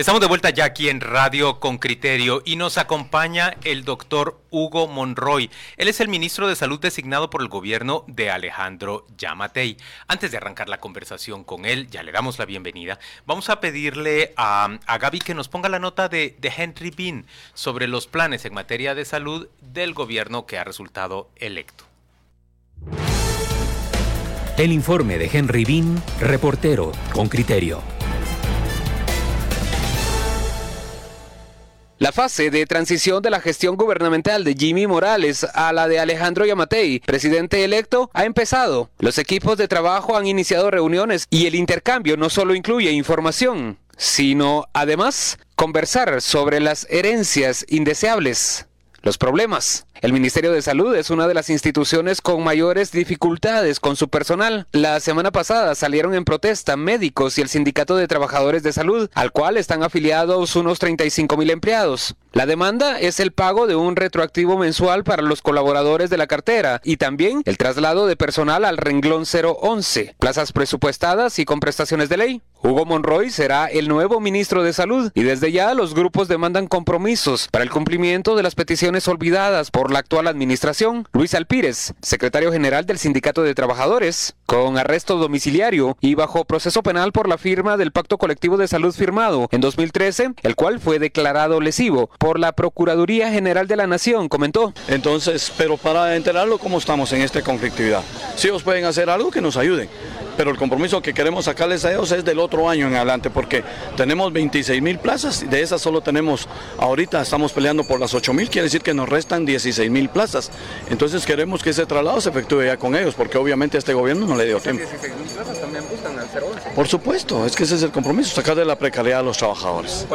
Estamos de vuelta ya aquí en Radio con Criterio y nos acompaña el doctor Hugo Monroy. Él es el ministro de Salud designado por el gobierno de Alejandro Yamatei. Antes de arrancar la conversación con él, ya le damos la bienvenida, vamos a pedirle a, Gaby que nos ponga la nota de, de Henry Bean sobre los planes en materia de salud del gobierno que ha resultado electo. El informe de Henry Bean, reportero con criterio. La fase de transición de la gestión gubernamental de Jimmy Morales a la de Alejandro Yamatei, presidente electo, ha empezado. Los equipos de trabajo han iniciado reuniones y el intercambio no solo incluye información, sino además conversar sobre las herencias indeseables, los problemas, el Ministerio de Salud es una de las instituciones con mayores dificultades con su personal. La semana pasada salieron en protesta médicos y el Sindicato de Trabajadores de Salud, al cual están afiliados unos 35 mil empleados. La demanda es el pago de un retroactivo mensual para los colaboradores de la cartera y también el traslado de personal al renglón 011, plazas presupuestadas y con prestaciones de ley. Hugo Monroy será el nuevo ministro de Salud y desde ya los grupos demandan compromisos para el cumplimiento de las peticiones olvidadas por la actual administración. Luis Alpírez, secretario general del Sindicato de Trabajadores, con arresto domiciliario y bajo proceso penal por la firma del Pacto Colectivo de Salud firmado en 2013, el cual fue declarado lesivo por la Procuraduría General de la Nación, comentó. Entonces, pero para enterarlo cómo estamos en esta conflictividad. Si ellos pueden hacer algo que nos ayuden pero el compromiso que queremos sacarles a ellos es del otro año en adelante, porque tenemos 26 mil plazas, de esas solo tenemos, ahorita estamos peleando por las 8 mil, quiere decir que nos restan 16 mil plazas. Entonces queremos que ese traslado se efectúe ya con ellos, porque obviamente este gobierno no le dio tiempo. 16 mil plazas también buscan al 011. Por supuesto, es que ese es el compromiso, sacar de la precariedad a los trabajadores.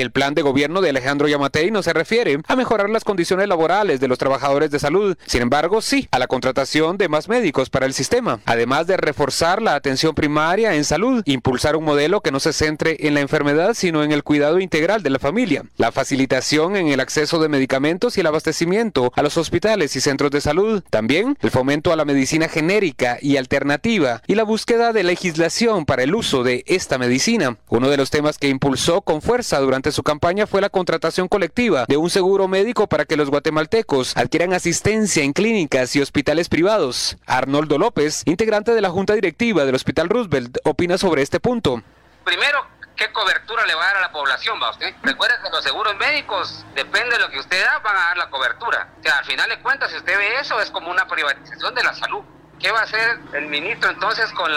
El plan de gobierno de Alejandro Yamatei no se refiere a mejorar las condiciones laborales de los trabajadores de salud, sin embargo sí a la contratación de más médicos para el sistema, además de reforzar la atención primaria en salud, impulsar un modelo que no se centre en la enfermedad sino en el cuidado integral de la familia, la facilitación en el acceso de medicamentos y el abastecimiento a los hospitales y centros de salud, también el fomento a la medicina genérica y alternativa y la búsqueda de legislación para el uso de esta medicina, uno de los temas que impulsó con fuerza durante su campaña fue la contratación colectiva de un seguro médico para que los guatemaltecos adquieran asistencia en clínicas y hospitales privados. Arnoldo López, integrante de la Junta Directiva del Hospital Roosevelt, opina sobre este punto. Primero, ¿qué cobertura le va a dar a la población, va usted? Recuerde que los seguros médicos, depende de lo que usted da, van a dar la cobertura. O sea, al final de cuentas, si usted ve eso, es como una privatización de la salud. ¿Qué va a hacer el ministro entonces con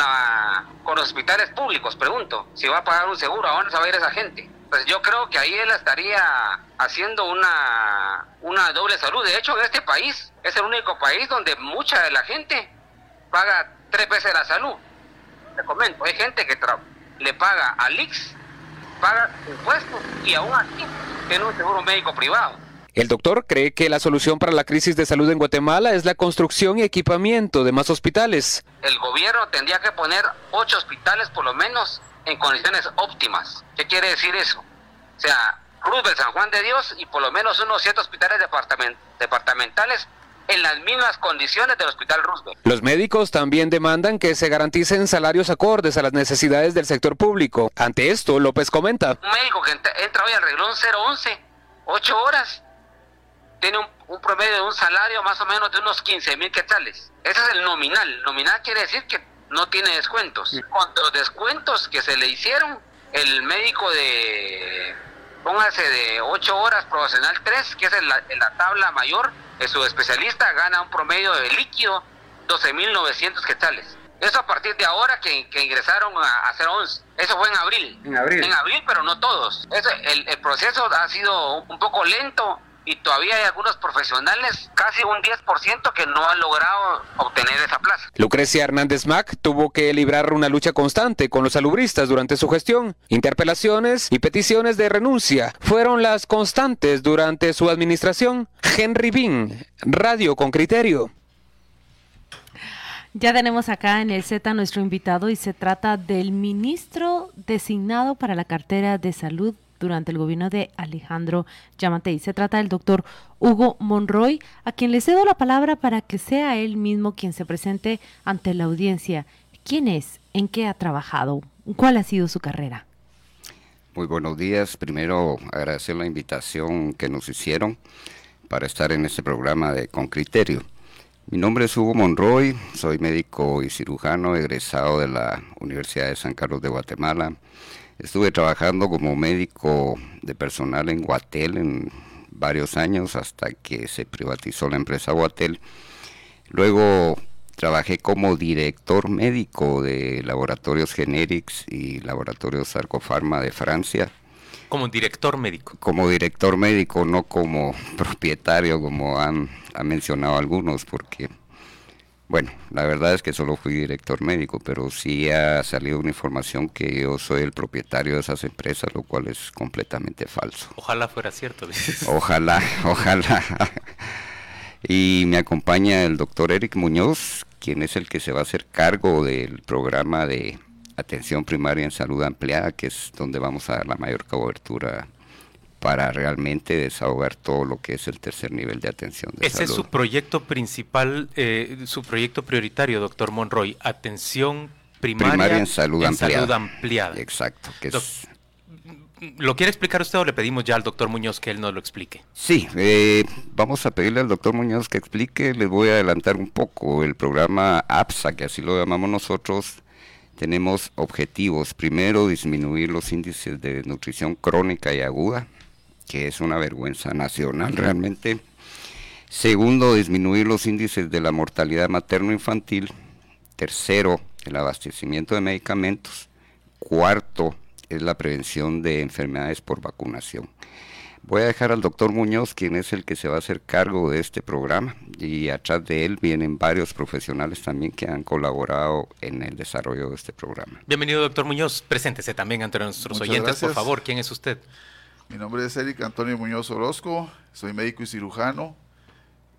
con los hospitales públicos? Pregunto. Si va a pagar un seguro, ¿a dónde se va a ir esa gente? Pues yo creo que ahí él estaría haciendo una, una doble salud. De hecho, en este país es el único país donde mucha de la gente paga tres veces la salud. Le comento, hay gente que le paga al IX, paga impuestos y aún así tiene un seguro médico privado. El doctor cree que la solución para la crisis de salud en Guatemala es la construcción y equipamiento de más hospitales. El gobierno tendría que poner ocho hospitales por lo menos en condiciones óptimas. ¿Qué quiere decir eso? O sea, Cruz del San Juan de Dios y por lo menos unos siete hospitales departamentales en las mismas condiciones del Hospital Roosevelt. Los médicos también demandan que se garanticen salarios acordes a las necesidades del sector público. Ante esto, López comenta. Un médico que entra, hoy al reglón 011, ocho horas, tiene un, un, promedio de un salario más o menos de unos 15 mil quetzales. Ese es el nominal. Nominal quiere decir que no tiene descuentos. Con los descuentos que se le hicieron, el médico de, póngase de 8 horas profesional 3, que es en la, tabla mayor, es su especialista gana un promedio de líquido 12.900 quetzales. Eso a partir de ahora que, ingresaron a, a 011. Eso fue en abril. En abril. En abril, pero no todos. Eso, el, el proceso ha sido un poco lento y todavía hay algunos profesionales, casi un 10% que no han logrado obtener esa plaza. Lucrecia Hernández Mac tuvo que librar una lucha constante con los salubristas durante su gestión. Interpelaciones y peticiones de renuncia fueron las constantes durante su administración. Henry Bean, Radio con Criterio. Ya tenemos acá en el Z nuestro invitado y se trata del ministro designado para la cartera de salud durante el gobierno de Alejandro Yamatei. Se trata del doctor Hugo Monroy, a quien le cedo la palabra para que sea él mismo quien se presente ante la audiencia. ¿Quién es? ¿En qué ha trabajado? ¿Cuál ha sido su carrera? Muy buenos días. Primero agradecer la invitación que nos hicieron para estar en este programa de Con Criterio. Mi nombre es Hugo Monroy, soy médico y cirujano egresado de la Universidad de San Carlos de Guatemala. Estuve trabajando como médico de personal en Guatel en varios años hasta que se privatizó la empresa Guatel. Luego trabajé como director médico de laboratorios Generics y laboratorios Sarcofarma de Francia. Como director médico. Como director médico, no como propietario, como han, han mencionado algunos, porque, bueno, la verdad es que solo fui director médico, pero sí ha salido una información que yo soy el propietario de esas empresas, lo cual es completamente falso. Ojalá fuera cierto. Ojalá, ojalá. Y me acompaña el doctor Eric Muñoz, quien es el que se va a hacer cargo del programa de atención primaria en salud ampliada, que es donde vamos a dar la mayor cobertura para realmente desahogar todo lo que es el tercer nivel de atención de Ese es su proyecto principal, eh, su proyecto prioritario, doctor Monroy, atención primaria, en, salud, ampliada. ampliada. Exacto, que es ¿Lo quiere explicar usted o le pedimos ya al doctor Muñoz que él nos lo explique? Sí, eh, vamos a pedirle al doctor Muñoz que explique. Les voy a adelantar un poco. El programa APSA, que así lo llamamos nosotros, tenemos objetivos. Primero, disminuir los índices de nutrición crónica y aguda, que es una vergüenza nacional realmente. Segundo, disminuir los índices de la mortalidad materno-infantil. Tercero, el abastecimiento de medicamentos. Cuarto, es la prevención de enfermedades por vacunación. Voy a dejar al doctor Muñoz, quien es el que se va a hacer cargo de este programa, y atrás de él vienen varios profesionales también que han colaborado en el desarrollo de este programa. Bienvenido, doctor Muñoz. Preséntese también ante nuestros oyentes, por favor. ¿Quién es usted? Mi nombre es Eric Antonio Muñoz Orozco, soy médico y cirujano.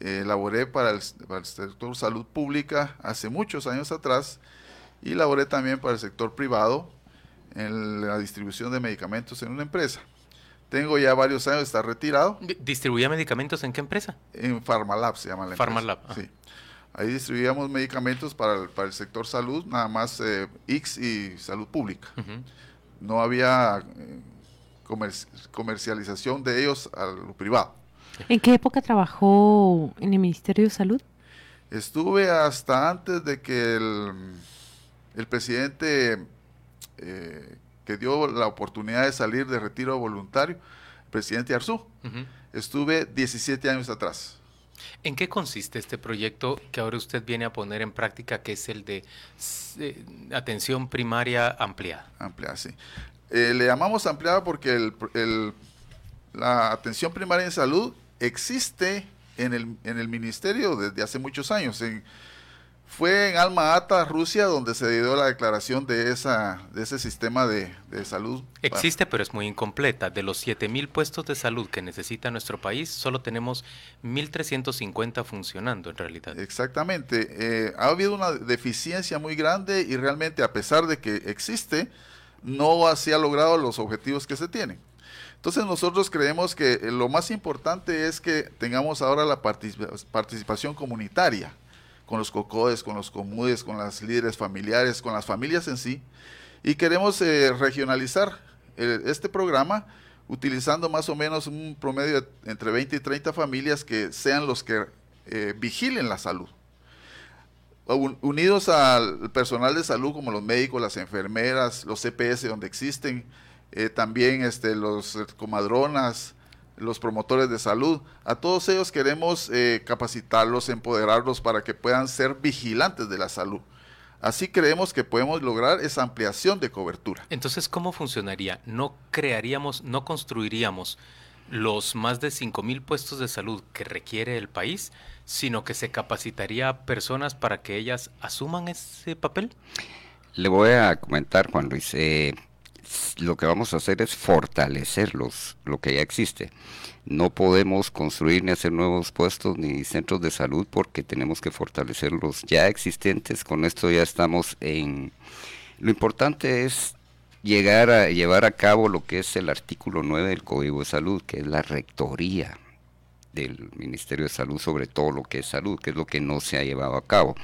Eh, laboré para el, para el sector salud pública hace muchos años atrás y laboré también para el sector privado en la distribución de medicamentos en una empresa. Tengo ya varios años de estar retirado. ¿Distribuía medicamentos en qué empresa? En Pharmalab se llama la Pharmalab. empresa. Sí. Ahí distribuíamos medicamentos para el, para el sector salud, nada más eh, X y salud pública. No había eh, comercialización de ellos a lo privado. ¿En qué época trabajó en el Ministerio de Salud? Estuve hasta antes de que el, el presidente eh, que dio la oportunidad de salir de retiro voluntario, el presidente Arzú. Estuve 17 años atrás. ¿En qué consiste este proyecto que ahora usted viene a poner en práctica, que es el de eh, atención primaria ampliada? Ampliada, sí. Eh, le llamamos ampliada porque el, la atención primaria en salud existe en el, en el ministerio desde hace muchos años. En, fue en Alma Ata, Rusia, donde se dio la declaración de, esa, de ese sistema de, salud. Existe, pero es muy incompleta. De los 7.000 puestos de salud que necesita nuestro país, solo tenemos 1.350 funcionando en realidad. Exactamente. Eh, ha habido una deficiencia muy grande y realmente, a pesar de que existe, no se ha logrado los objetivos que se tienen. Entonces nosotros creemos que lo más importante es que tengamos ahora la participación comunitaria con los cocodes, con los comudes, con las líderes familiares, con las familias en sí. Y queremos eh, regionalizar eh, este programa utilizando más o menos un promedio entre 20 y 30 familias que sean los que eh, vigilen la salud. Unidos al personal de salud como los médicos, las enfermeras, los CPS donde existen, también este, los comadronas, los promotores de salud. A todos ellos queremos eh, capacitarlos, empoderarlos para que puedan ser vigilantes de la salud. Así creemos que podemos lograr esa ampliación de cobertura. Entonces, ¿cómo funcionaría? No crearíamos, no construiríamos los más de 5 mil puestos de salud que requiere el país, sino que se capacitaría a personas para que ellas asuman ese papel. Le voy a comentar, Juan Luis. Eh, lo que vamos a hacer es fortalecer lo que ya existe. No podemos construir ni hacer nuevos puestos ni centros de salud porque tenemos que fortalecer los ya existentes. Con esto ya estamos en... Lo importante es llegar a llevar a cabo lo que es el artículo 9 del Código de Salud, que es la rectoría del Ministerio de Salud sobre todo lo que es salud, que es lo que no se ha llevado a cabo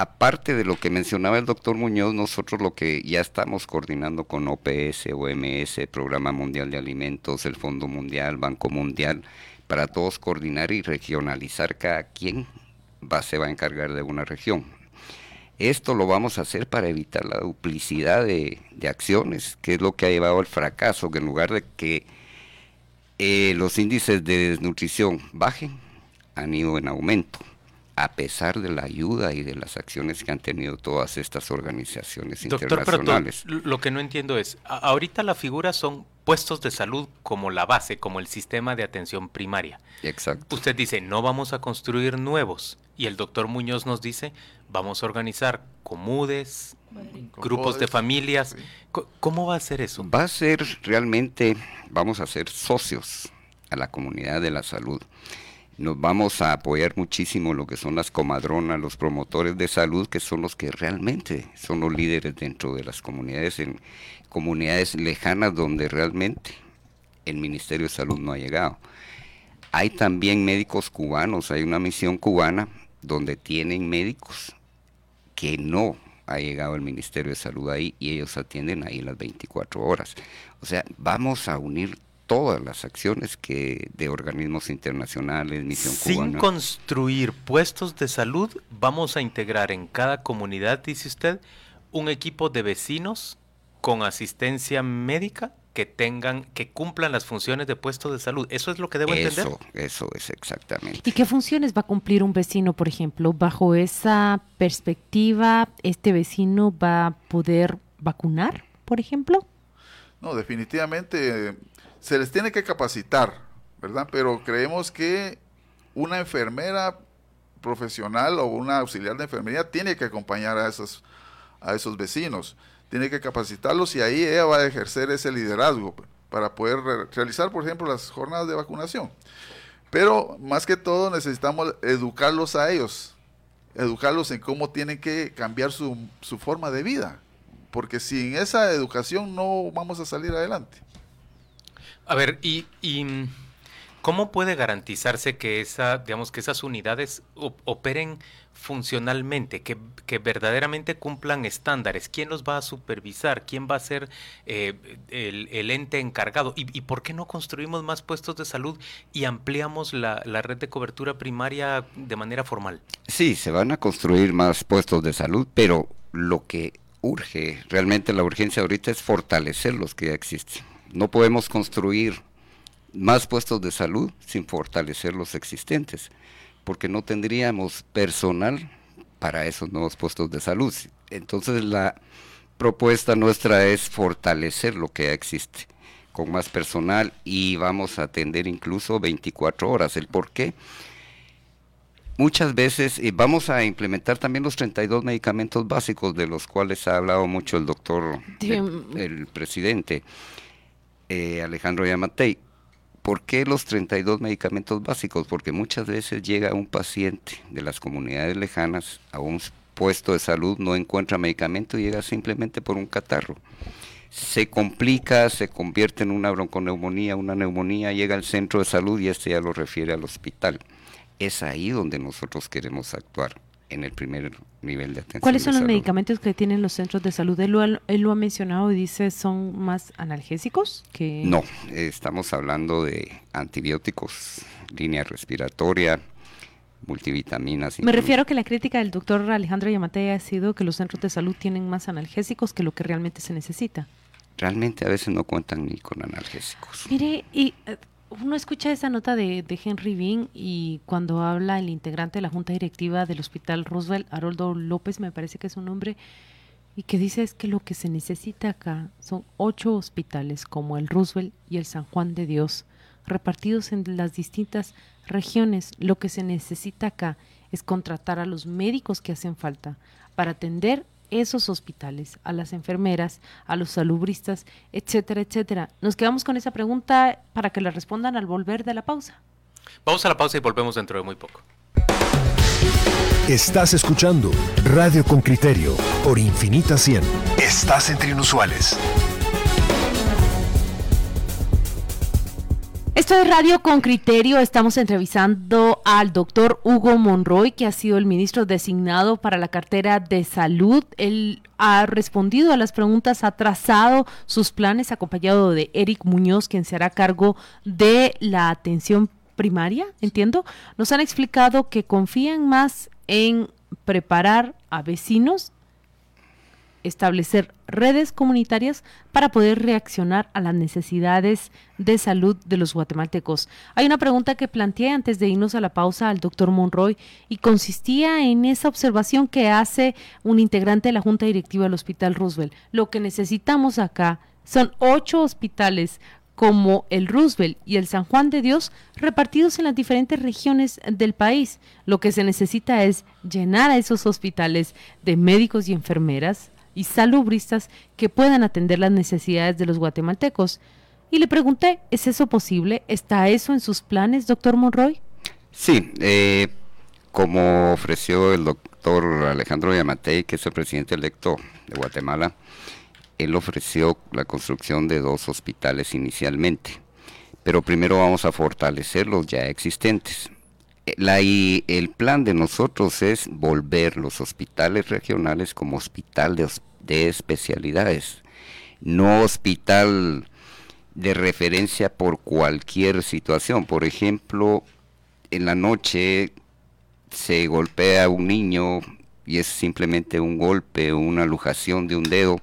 aparte de lo que mencionaba el doctor Muñoz, nosotros lo que ya estamos coordinando con OPS, OMS, Programa Mundial de Alimentos, el Fondo Mundial, Banco Mundial, para todos coordinar y regionalizar cada quien va, se va a encargar de una región. Esto lo vamos a hacer para evitar la duplicidad de, acciones, que es lo que ha llevado al fracaso, que en lugar de que eh, los índices de desnutrición bajen, han ido en aumento a pesar de la ayuda y de las acciones que han tenido todas estas organizaciones internacionales. lo que no entiendo es, ahorita la figura son puestos de salud como la base, como el sistema de atención primaria. Exacto. Usted dice, no vamos a construir nuevos. Y el doctor Muñoz nos dice, vamos a organizar comudes, grupos de familias. ¿Cómo va a ser eso? Va a ser realmente, vamos a ser socios a la comunidad de la salud nos vamos a apoyar muchísimo lo que son las comadronas, los promotores de salud, que son los que realmente son los líderes dentro de las comunidades, en comunidades lejanas donde realmente el Ministerio de Salud no ha llegado. Hay también médicos cubanos, hay una misión cubana donde tienen médicos que no ha llegado el Ministerio de Salud ahí y ellos atienden ahí las 24 horas. O sea, vamos a unir todas las acciones que de organismos internacionales, misión Sin construir puestos de salud, vamos a integrar en cada comunidad, dice usted, un equipo de vecinos con asistencia médica que tengan, que cumplan las funciones de puestos de salud. ¿Eso es lo que debo entender? Eso, eso es exactamente. ¿Y qué funciones va a cumplir un vecino, por ejemplo? Bajo esa perspectiva, ¿este vecino va a poder vacunar, por ejemplo? No, definitivamente se les tiene que capacitar, ¿verdad? Pero creemos que una enfermera profesional o una auxiliar de enfermería tiene que acompañar a esos, a esos vecinos, tiene que capacitarlos y ahí ella va a ejercer ese liderazgo para poder realizar, por ejemplo, las jornadas de vacunación. Pero más que todo necesitamos educarlos a ellos, educarlos en cómo tienen que cambiar su, su forma de vida, porque sin esa educación no vamos a salir adelante. A ver, y, mm, cómo puede garantizarse que esa, digamos, que esas unidades operen funcionalmente, que, verdaderamente cumplan estándares? ¿Quién los va a supervisar? ¿Quién va a ser eh, el, ente encargado? ¿Y, por qué no construimos más puestos de salud y ampliamos la, la red de cobertura primaria de manera formal? Sí, se van a construir más puestos de salud, pero lo que urge, realmente la urgencia ahorita es fortalecer los que ya existen. No podemos construir más puestos de salud sin fortalecer los existentes, porque no tendríamos personal para esos nuevos puestos de salud. Entonces la propuesta nuestra es fortalecer lo que ya existe con más personal y vamos a atender incluso 24 horas. ¿El por qué? Muchas veces y vamos a implementar también los 32 medicamentos básicos de los cuales ha hablado mucho el doctor, el presidente. Eh, Alejandro Yamatei. ¿Por qué los 32 medicamentos básicos? Porque muchas veces llega un paciente de las comunidades lejanas a un puesto de salud, no encuentra medicamento y llega simplemente por un catarro. Se complica, se convierte en una bronconeumonía, una neumonía, llega al centro de salud y este ya lo refiere al hospital. Es ahí donde nosotros queremos actuar en el primer nivel de atención. ¿Cuáles son los medicamentos que tienen los centros de salud? Él lo, ha, mencionado y dice son más analgésicos que... No, estamos hablando de antibióticos, línea respiratoria, multivitaminas. Me refiero a que la crítica del doctor Alejandro Yamate ha sido que los centros de salud tienen más analgésicos que lo que realmente se necesita. Realmente a veces no cuentan ni con analgésicos. Mire, y eh, uno escucha esa nota de, Henry Bean y cuando habla el integrante de la junta directiva del Hospital Roosevelt, Haroldo López, me parece que es su nombre, y que dice es que lo que se necesita acá son ocho hospitales como el Roosevelt y el San Juan de Dios, repartidos en las distintas regiones. Lo que se necesita acá es contratar a los médicos que hacen falta para atender esos hospitales, a las enfermeras, a los salubristas, etcétera, etcétera. Nos quedamos con esa pregunta para que la respondan al volver de la pausa. Vamos a la pausa y volvemos dentro de muy poco. Estás escuchando Radio con Criterio por Infinita 100. Estás entre inusuales. Esto es Radio con Criterio. Estamos entrevistando al doctor Hugo Monroy, que ha sido el ministro designado para la cartera de salud. Él ha respondido a las preguntas, ha trazado sus planes, acompañado de Eric Muñoz, quien se hará cargo de la atención primaria, entiendo. Nos han explicado que confían más en preparar a vecinos establecer redes comunitarias para poder reaccionar a las necesidades de salud de los guatemaltecos. Hay una pregunta que planteé antes de irnos a la pausa al doctor Monroy y consistía en esa observación que hace un integrante de la Junta Directiva del Hospital Roosevelt. Lo que necesitamos acá son ocho hospitales como el Roosevelt y el San Juan de Dios repartidos en las diferentes regiones del país. Lo que se necesita es llenar a esos hospitales de médicos y enfermeras, y salubristas que puedan atender las necesidades de los guatemaltecos. Y le pregunté, ¿es eso posible? ¿Está eso en sus planes, doctor Monroy? Sí, eh, como ofreció el doctor Alejandro Yamatei, que es el presidente electo de Guatemala, él ofreció la construcción de dos hospitales inicialmente, pero primero vamos a fortalecer los ya existentes. La, y el plan de nosotros es volver los hospitales regionales como hospital de, de especialidades, no hospital de referencia por cualquier situación. Por ejemplo, en la noche se golpea a un niño y es simplemente un golpe una lujación de un dedo,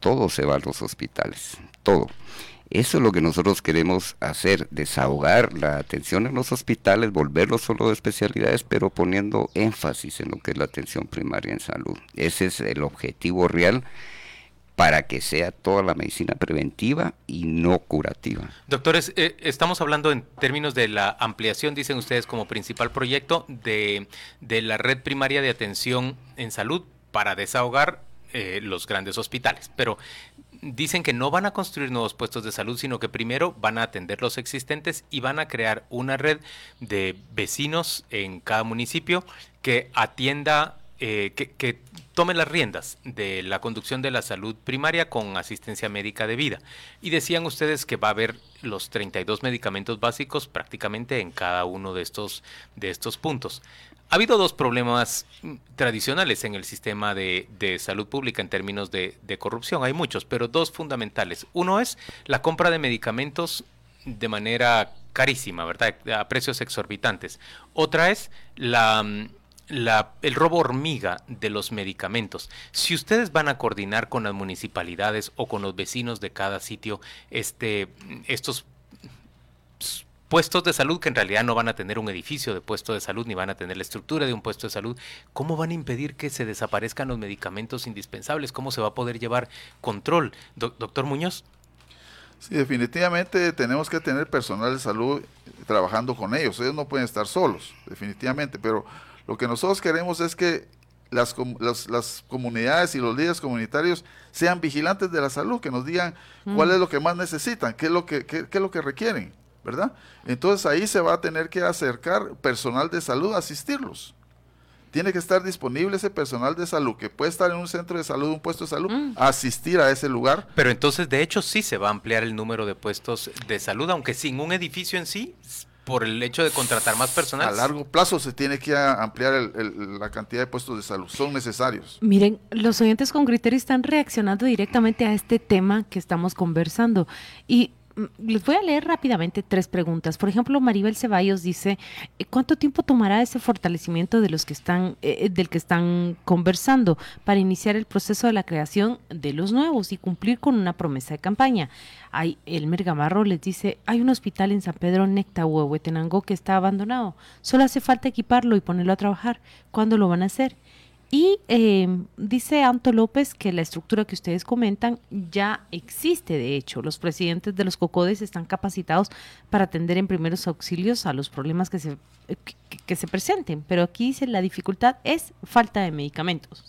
todo se va a los hospitales, todo. Eso es lo que nosotros queremos hacer, desahogar la atención en los hospitales, volverlos solo de especialidades, pero poniendo énfasis en lo que es la atención primaria en salud. Ese es el objetivo real para que sea toda la medicina preventiva y no curativa. Doctores, eh, estamos hablando en términos de la ampliación, dicen ustedes, como principal proyecto de, de la red primaria de atención en salud para desahogar eh, los grandes hospitales. Pero dicen que no van a construir nuevos puestos de salud, sino que primero van a atender los existentes y van a crear una red de vecinos en cada municipio que atienda, eh, que, que tome las riendas de la conducción de la salud primaria con asistencia médica de vida. Y decían ustedes que va a haber los 32 medicamentos básicos prácticamente en cada uno de estos, de estos puntos. Ha habido dos problemas tradicionales en el sistema de, salud pública en términos de, corrupción. Hay muchos, pero dos fundamentales. Uno es la compra de medicamentos de manera carísima, ¿verdad? A precios exorbitantes. Otra es la, el robo hormiga de los medicamentos. Si ustedes van a coordinar con las municipalidades o con los vecinos de cada sitio este, estos puestos de salud que en realidad no van a tener un edificio de puesto de salud ni van a tener la estructura de un puesto de salud, ¿cómo van a impedir que se desaparezcan los medicamentos indispensables? ¿Cómo se va a poder llevar control? doctor Muñoz. Sí, definitivamente tenemos que tener personal de salud trabajando con ellos. Ellos no pueden estar solos, definitivamente, pero lo que nosotros queremos es que las, las, comunidades y los líderes comunitarios sean vigilantes de la salud, que nos digan cuál mm. es lo que más necesitan, qué es lo que, qué es lo que requieren. ¿Verdad? Entonces ahí se va a tener que acercar personal de salud a asistirlos. Tiene que estar disponible ese personal de salud que puede estar en un centro de salud, un puesto de salud, mm. asistir a ese lugar. Pero entonces, de hecho, sí se va a ampliar el número de puestos de salud, aunque sin un edificio en sí, por el hecho de contratar más personal. A largo plazo se tiene que ampliar la cantidad de puestos de salud, son necesarios. Miren, los oyentes con criterio están reaccionando directamente a este tema que estamos conversando y les voy a leer rápidamente tres preguntas. Por ejemplo, Maribel Ceballos dice, eh, ¿cuánto tiempo tomará ese fortalecimiento de los que están, eh, eh, del que están conversando para iniciar el proceso de la creación de los nuevos y cumplir con una promesa de campaña? Hay, Elmer Gamarro les dice, hay un hospital en San Pedro Necta, Huehuetenango, que está abandonado. Solo hace falta equiparlo y ponerlo a trabajar. ¿Cuándo lo van a hacer? Y eh, dice Anto López que la estructura que ustedes comentan ya existe, de hecho. Los presidentes de los COCODES están capacitados para atender en primeros auxilios a los problemas que se, que, se presenten. Pero aquí dice la dificultad es falta de medicamentos.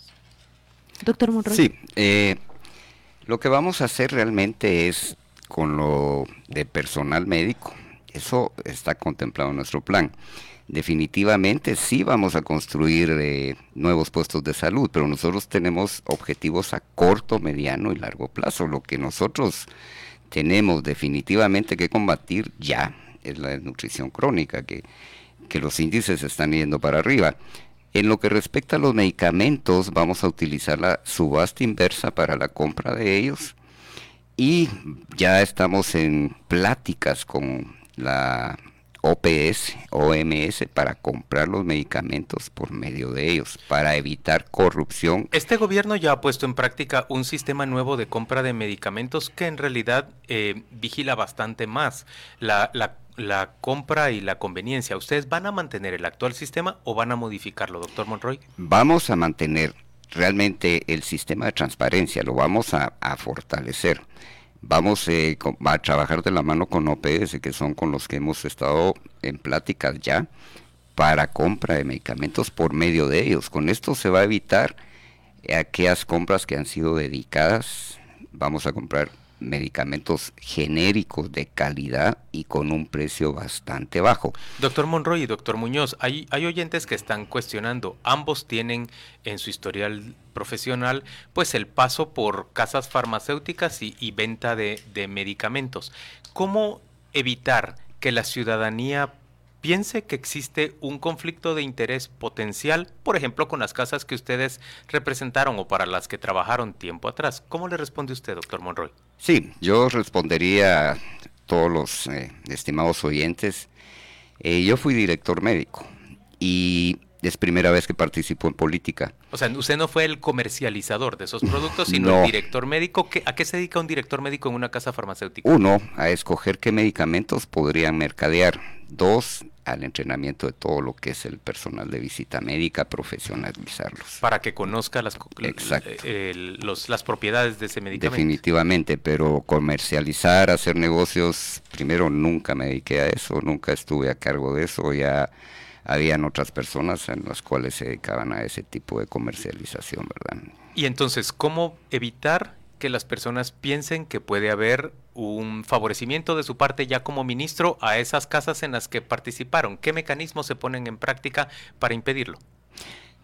Doctor Monroy. Sí, eh, lo que vamos a hacer realmente es con lo de personal médico. Eso está contemplado en nuestro plan definitivamente sí vamos a construir eh, nuevos puestos de salud, pero nosotros tenemos objetivos a corto, mediano y largo plazo. Lo que nosotros tenemos definitivamente que combatir ya es la desnutrición crónica, que, que los índices están yendo para arriba. En lo que respecta a los medicamentos, vamos a utilizar la subasta inversa para la compra de ellos y ya estamos en pláticas con la OPS, OMS, para comprar los medicamentos por medio de ellos, para evitar corrupción. Este gobierno ya ha puesto en práctica un sistema nuevo de compra de medicamentos que en realidad eh, vigila bastante más la, la la compra y la conveniencia, ¿ustedes van a mantener el actual sistema o van a modificarlo, doctor Monroy? Vamos a mantener realmente el sistema de transparencia, lo vamos a, fortalecer. Vamos eh, a trabajar de la mano con OPS, que son con los que hemos estado en pláticas ya, para compra de medicamentos por medio de ellos. Con esto se va a evitar aquellas compras que han sido dedicadas. Vamos a comprar medicamentos genéricos de calidad y con un precio bastante bajo. Doctor Monroy y doctor Muñoz, hay, oyentes que están cuestionando, ambos tienen en su historial profesional pues el paso por casas farmacéuticas y, y venta de, de medicamentos. ¿Cómo evitar que la ciudadanía piense que existe un conflicto de interés potencial, por ejemplo, con las casas que ustedes representaron o para las que trabajaron tiempo atrás. ¿Cómo le responde usted, doctor Monroy? Sí, yo respondería a todos los eh, estimados oyentes. Eh, yo fui director médico y es primera vez que participo en política. O sea, usted no fue el comercializador de esos productos, sino el director médico. ¿A qué se dedica un director médico en una casa farmacéutica? Uno, a escoger qué medicamentos podrían mercadear. Dos, al entrenamiento de todo lo que es el personal de visita médica, profesionalizarlos. Para que conozca las, las propiedades de ese medicamento. Definitivamente, pero comercializar, hacer negocios, primero nunca me dediqué a eso, nunca estuve a cargo de eso, ya habían otras personas en las cuales se dedicaban a ese tipo de comercialización, ¿verdad? Y entonces, ¿cómo evitar que las personas piensen que puede haber un favorecimiento de su parte ya como ministro a esas casas en las que participaron. ¿Qué mecanismos se ponen en práctica para impedirlo?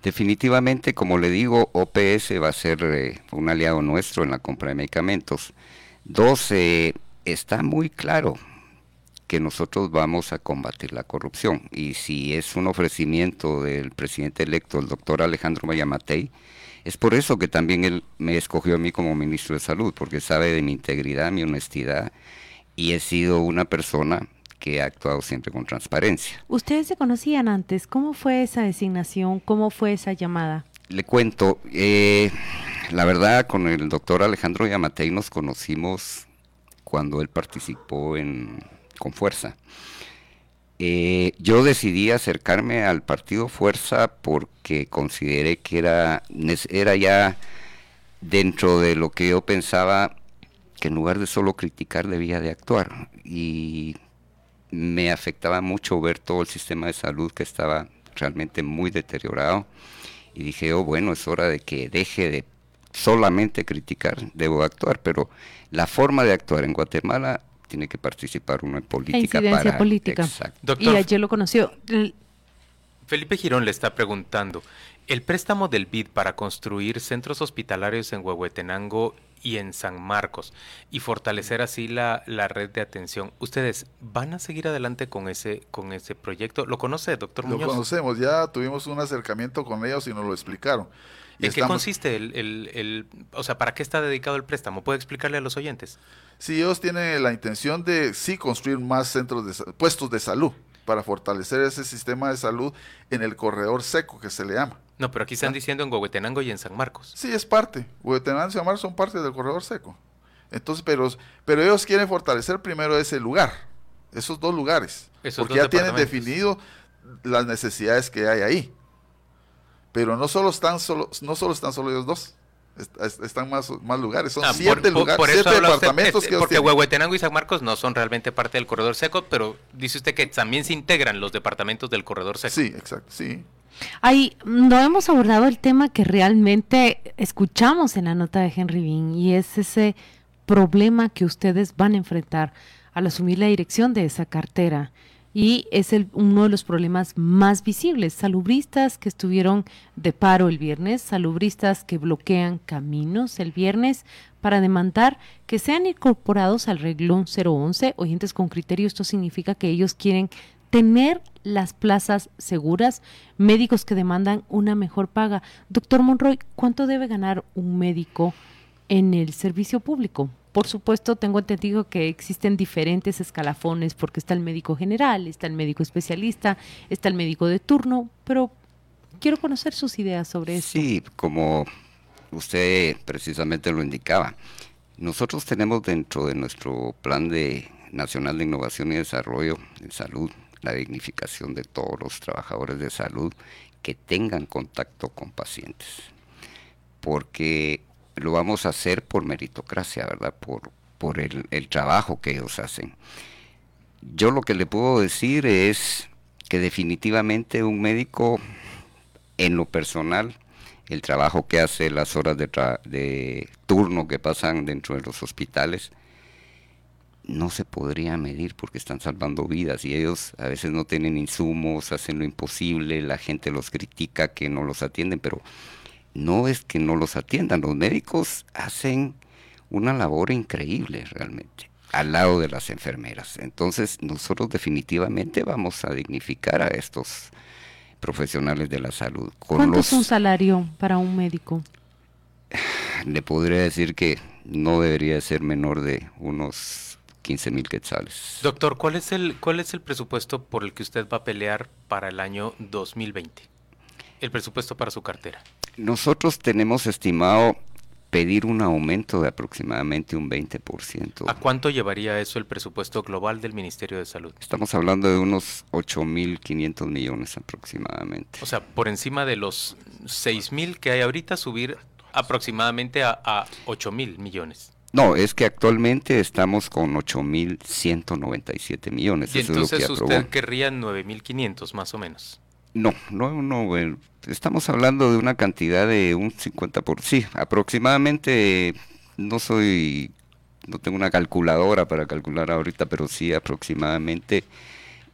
Definitivamente, como le digo, OPS va a ser eh, un aliado nuestro en la compra de medicamentos. Dos, eh, está muy claro que nosotros vamos a combatir la corrupción y si es un ofrecimiento del presidente electo, el doctor Alejandro Mayamatei, es por eso que también él me escogió a mí como ministro de Salud, porque sabe de mi integridad, mi honestidad, y he sido una persona que ha actuado siempre con transparencia. ¿Ustedes se conocían antes? ¿Cómo fue esa designación? ¿Cómo fue esa llamada? Le cuento, eh, la verdad con el doctor Alejandro Yamatei nos conocimos cuando él participó en Con Fuerza. Eh, yo decidí acercarme al partido Fuerza porque consideré que era, era ya dentro de lo que yo pensaba que en lugar de solo criticar debía de actuar. Y me afectaba mucho ver todo el sistema de salud que estaba realmente muy deteriorado. Y dije, oh, bueno, es hora de que deje de solamente criticar, debo actuar. Pero la forma de actuar en Guatemala tiene que participar uno en política. para, política. y ayer lo conoció. Felipe Girón le está preguntando, ¿el préstamo del BID para construir centros hospitalarios en Huehuetenango y en San Marcos y fortalecer así la, la, red de atención. ¿Ustedes van a seguir adelante con ese, con ese proyecto? ¿Lo conoce, doctor Muñoz? Lo conocemos, ya tuvimos un acercamiento con ellos y nos lo explicaron. ¿En qué consiste el, el, o sea, para qué está dedicado el préstamo? ¿Puede explicarle a los oyentes? Sí, ellos tienen la intención de sí construir más centros de puestos de salud para fortalecer ese sistema de salud en el corredor seco que se le llama. No, pero aquí están ¿Ah? diciendo en Huehuetenango y en San Marcos. Sí, es parte. Huehuetenango y San Marcos son parte del corredor seco. Entonces, pero, pero ellos quieren fortalecer primero ese lugar, esos dos lugares, porque ya tienen definido las necesidades que hay ahí. Pero no solo están solo, no solo están solo ellos dos. están más, más lugares, son ah, siete lugares, siete departamentos que Porque Huehuetenango y San Marcos no son realmente parte del corredor seco, pero dice usted que también se integran los departamentos del corredor seco. Sí, exacto, sí. Ahí no hemos abordado el tema que realmente escuchamos en la nota de Henry Bean y es ese problema que ustedes van a enfrentar al asumir la dirección de esa cartera y es el, uno de los problemas más visibles. Salubristas que estuvieron de paro el viernes, salubristas que bloquean caminos el viernes para demandar que sean incorporados al reglón 011, oyentes con criterio, esto significa que ellos quieren tener las plazas seguras, médicos que demandan una mejor paga. Doctor Monroy, ¿cuánto debe ganar un médico en el servicio público? Por supuesto, tengo entendido que existen diferentes escalafones porque está el médico general, está el médico especialista, está el médico de turno, pero quiero conocer sus ideas sobre eso. Sí, como usted precisamente lo indicaba, nosotros tenemos dentro de nuestro plan de nacional de innovación y desarrollo en salud la dignificación de todos los trabajadores de salud que tengan contacto con pacientes. Porque lo vamos a hacer por meritocracia, ¿verdad? Por, por el, el trabajo que ellos hacen. Yo lo que le puedo decir es que definitivamente un médico, en lo personal, el trabajo que hace, las horas de, de, turno que pasan dentro de los hospitales, no se podría medir porque están salvando vidas y ellos a veces no tienen insumos, hacen lo imposible, la gente los critica que no los atienden, pero no es que no los atiendan, los médicos hacen una labor increíble realmente al lado de las enfermeras. Entonces nosotros definitivamente vamos a dignificar a estos profesionales de la salud. ¿Cuánto es un salario para un médico? Le podría decir que no debería ser menor de unos 15 mil quetzales. Doctor, ¿cuál es, el, ¿cuál es el presupuesto por el que usted va a pelear para el año 2020? El presupuesto para su cartera. Nosotros tenemos estimado pedir un aumento de aproximadamente un 20%. ¿A cuánto llevaría eso el presupuesto global del Ministerio de Salud? Estamos hablando de unos 8.500 millones aproximadamente. O sea, por encima de los 6.000 que hay ahorita, subir aproximadamente a, a 8.000 millones. No, es que actualmente estamos con 8.197 millones. Y entonces es usted querría 9.500 más o menos. No, no, no, estamos hablando de una cantidad de un 50 por sí, aproximadamente, no soy, no tengo una calculadora para calcular ahorita, pero sí aproximadamente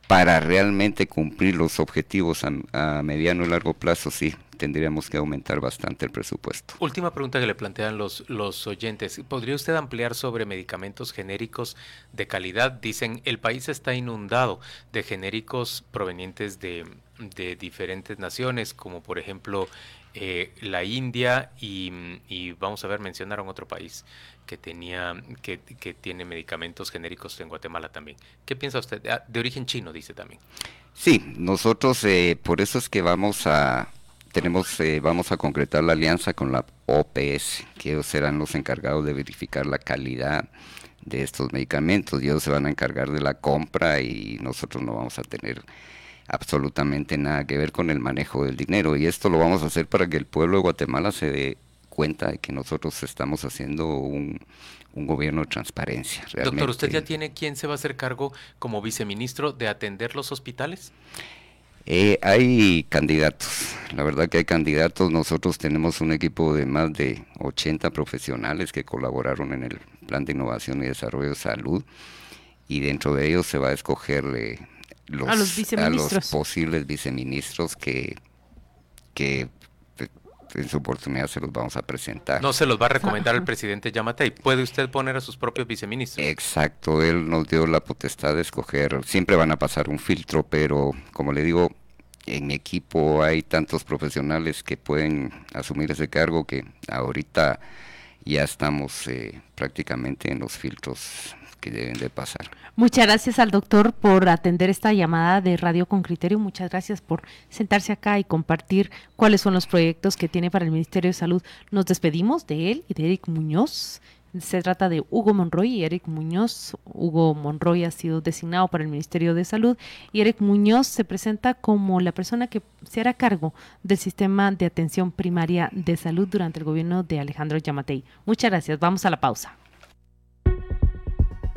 para realmente cumplir los objetivos a, a mediano y largo plazo, sí, tendríamos que aumentar bastante el presupuesto. Última pregunta que le plantean los, los oyentes. ¿Podría usted ampliar sobre medicamentos genéricos de calidad? Dicen, el país está inundado de genéricos provenientes de, de diferentes naciones, como por ejemplo eh, la India y, y, vamos a ver, mencionaron otro país que tenía que, tiene medicamentos genéricos en Guatemala también. ¿Qué piensa usted? Ah, de origen chino, dice también. Sí, nosotros eh, por eso es que vamos a tenemos, eh, vamos a concretar la alianza con la OPS, que ellos serán los encargados de verificar la calidad de estos medicamentos. Ellos se van a encargar de la compra y nosotros no vamos a tener absolutamente nada que ver con el manejo del dinero. Y esto lo vamos a hacer para que el pueblo de Guatemala se dé cuenta de que nosotros estamos haciendo un, un gobierno de transparencia. Realmente. Doctor, ¿usted ya tiene quién se va a hacer cargo como viceministro de atender los hospitales? Eh, hay candidatos, la verdad que hay candidatos. Nosotros tenemos un equipo de más de 80 profesionales que colaboraron en el Plan de Innovación y Desarrollo de Salud y dentro de ellos se va a escoger eh, los, a, los a, los posibles viceministros que, que en su oportunidad se los vamos a presentar. No se los va a recomendar el presidente Yamatei. ¿Puede usted poner a sus propios viceministros? Exacto, él nos dio la potestad de escoger. Siempre van a pasar un filtro, pero como le digo, en mi equipo hay tantos profesionales que pueden asumir ese cargo que ahorita ya estamos eh, prácticamente en los filtros que deben de pasar. Muchas gracias al doctor por atender esta llamada de Radio con Criterio. Muchas gracias por sentarse acá y compartir cuáles son los proyectos que tiene para el Ministerio de Salud. Nos despedimos de él y de Eric Muñoz. Se trata de Hugo Monroy y Eric Muñoz. Hugo Monroy ha sido designado para el Ministerio de Salud y Eric Muñoz se presenta como la persona que se hará cargo del sistema de atención primaria de salud durante el gobierno de Alejandro Yamatei. Muchas gracias. Vamos a la pausa.